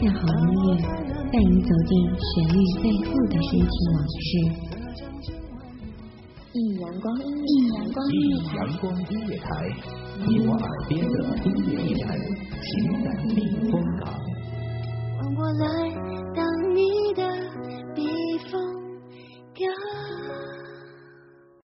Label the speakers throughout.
Speaker 1: 下好音乐，带你走进旋律背后的深情往事。
Speaker 2: 一阳光音一阳光音乐台，
Speaker 3: 阳光音乐台，你我耳边的音乐驿站，情感避风港。
Speaker 2: 我来当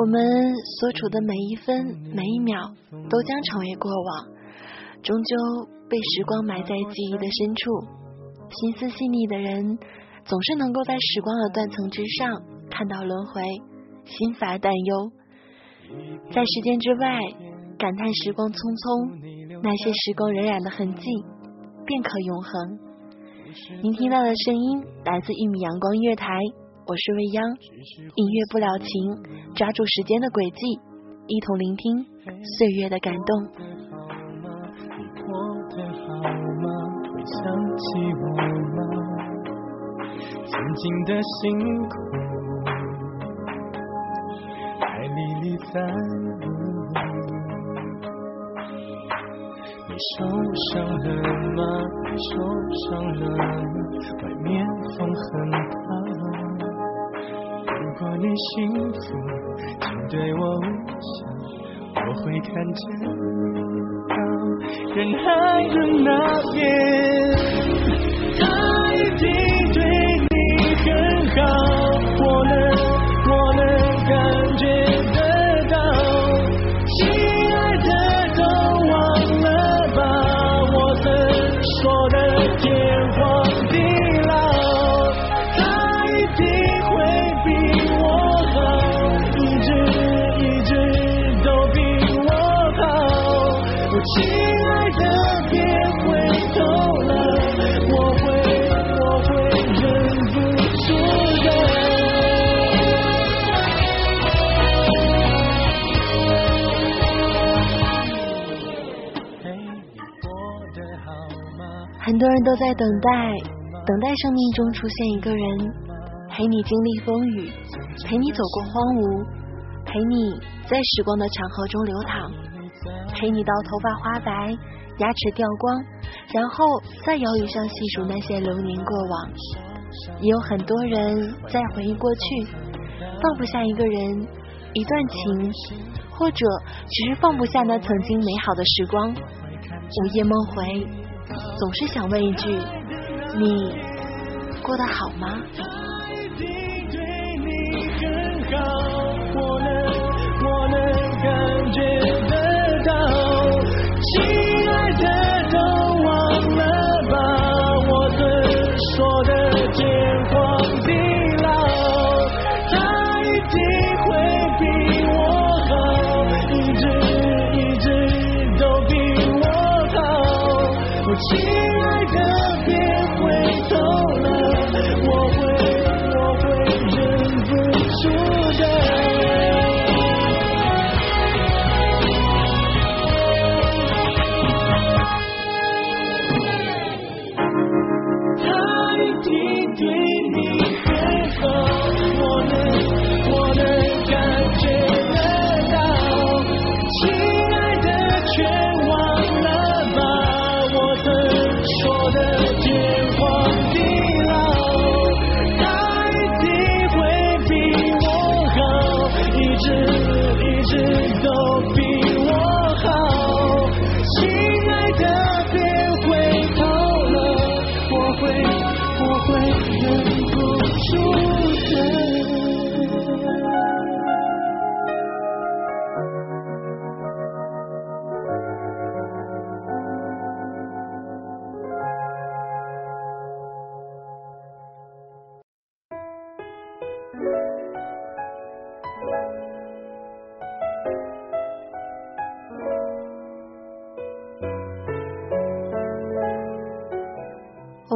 Speaker 4: 我们所处的每一分每一秒都将成为过往，终究被时光埋在记忆的深处。心思细腻的人总是能够在时光的断层之上看到轮回，心乏担忧。在时间之外感叹时光匆匆，那些时光荏苒的痕迹便可永恒。您听到的声音来自一米阳光音乐台。我是未央，音乐不了情，抓住时间的轨迹，一同聆听岁月的感动。
Speaker 5: 你过得好吗？会想起我吗？曾经的辛苦，还历历在目。你受伤了吗？受伤了吗？外面风很大。你幸福，请对我微笑，我会看见到人海的那边，很
Speaker 4: 多人都在等待，等待生命中出现一个人，陪你经历风雨，陪你走过荒芜，陪你在时光的长河中流淌，陪你到头发花白，牙齿掉光，然后在摇椅上细数那些流年过往。也有很多人在回忆过去，放不下一个人，一段情，或者只是放不下那曾经美好的时光。午夜梦回，总是想问一句：你过得好吗？
Speaker 5: 亲爱的，别回头了，我会我会忍不住的。他一定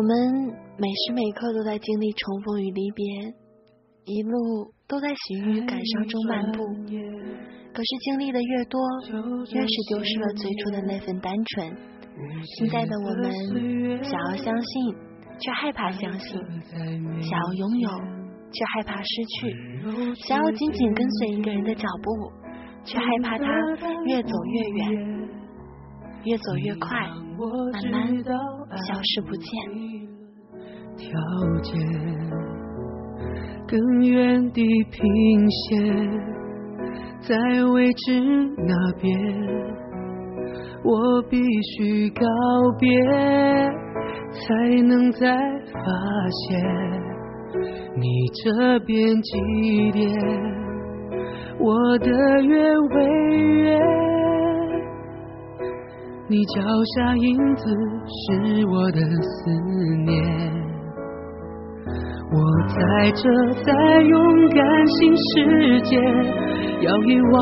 Speaker 5: 我
Speaker 4: 们每时每刻都在经历重逢与离别，一路都在喜悦与感伤中漫步。可是经历的越多，越是丢失了最初的那份单纯。现在的我们想要相信，却害怕相信；想要拥有，却害怕失去；想要紧紧跟随一个人的脚步，却害怕他越走越远，越走越快，慢慢消失不见。
Speaker 5: 条件更远地平线，在未知那边，我必须告别，才能再发现你这边几点，我的越未远，你脚下影子是我的思念。我在这，在勇敢新世界，要一往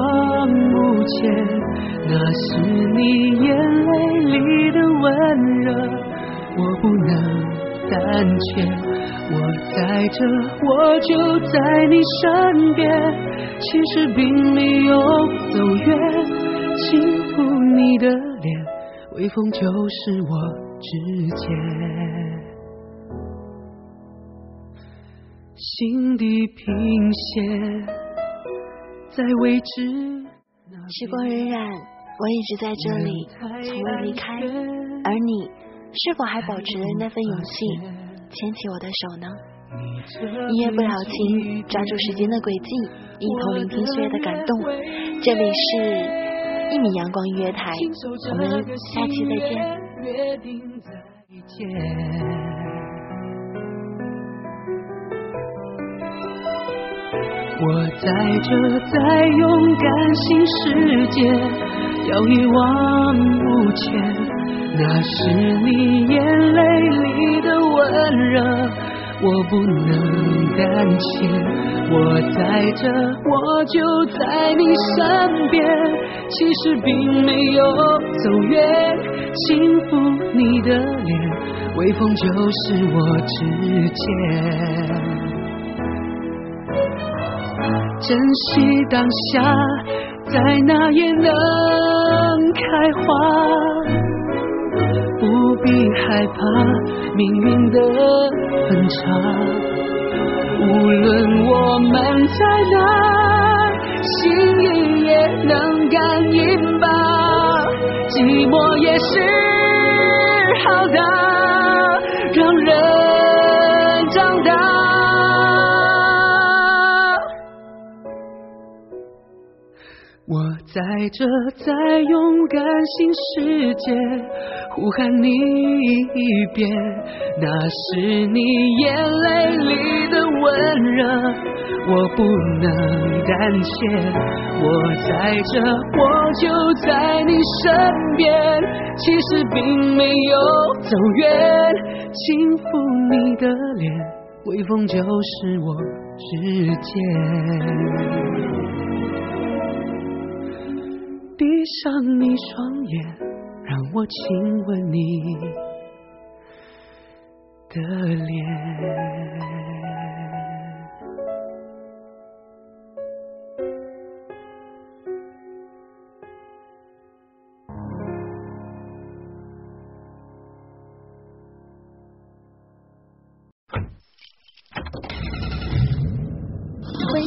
Speaker 5: 无前。那是你眼泪里的温热，我不能胆怯。我在这，我就在你身边。其实并没有走远，轻抚你的，微风就是我指尖。心底平线，在未知。
Speaker 4: 时光荏苒，我一直在这里，从未离开。而你，是否还保持着那份勇气，牵起我的手呢？音乐不了情，抓住时间的轨迹，一同聆听岁月的感动。这里是一米阳光音乐台，我们下期再见。
Speaker 5: 我在这，在勇敢新世界，要一往无前。那是你眼泪里的温热，我不能胆怯。我在这，我就在你身边。其实并没有走远，轻抚你的脸，微风就是我指尖。珍惜当下，在哪也能开花，不必害怕命运的分岔。无论我们在哪，心意也能感应吧。寂寞也是好的，让人长大。我在这，在勇敢新世界，呼喊你一遍，那是你眼泪里的温热，我不能胆怯。我在这，我就在你身边，其实并没有走远，轻抚你的脸，微风就是我指尖。闭上你双眼，让我亲吻你的脸。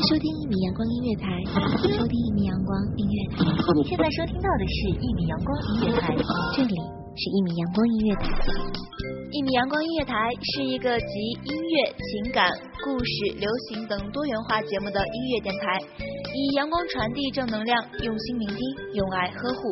Speaker 1: 收听一米阳光音乐台，收听一米阳光音乐台。你现在收听到的是《一米阳光音乐台》，这里是一米阳光音乐台。
Speaker 6: 一米阳光音乐台是一个集音乐、情感、故事、流行等多元化节目的音乐电台，以阳光传递正能量，用心聆听，用爱呵护。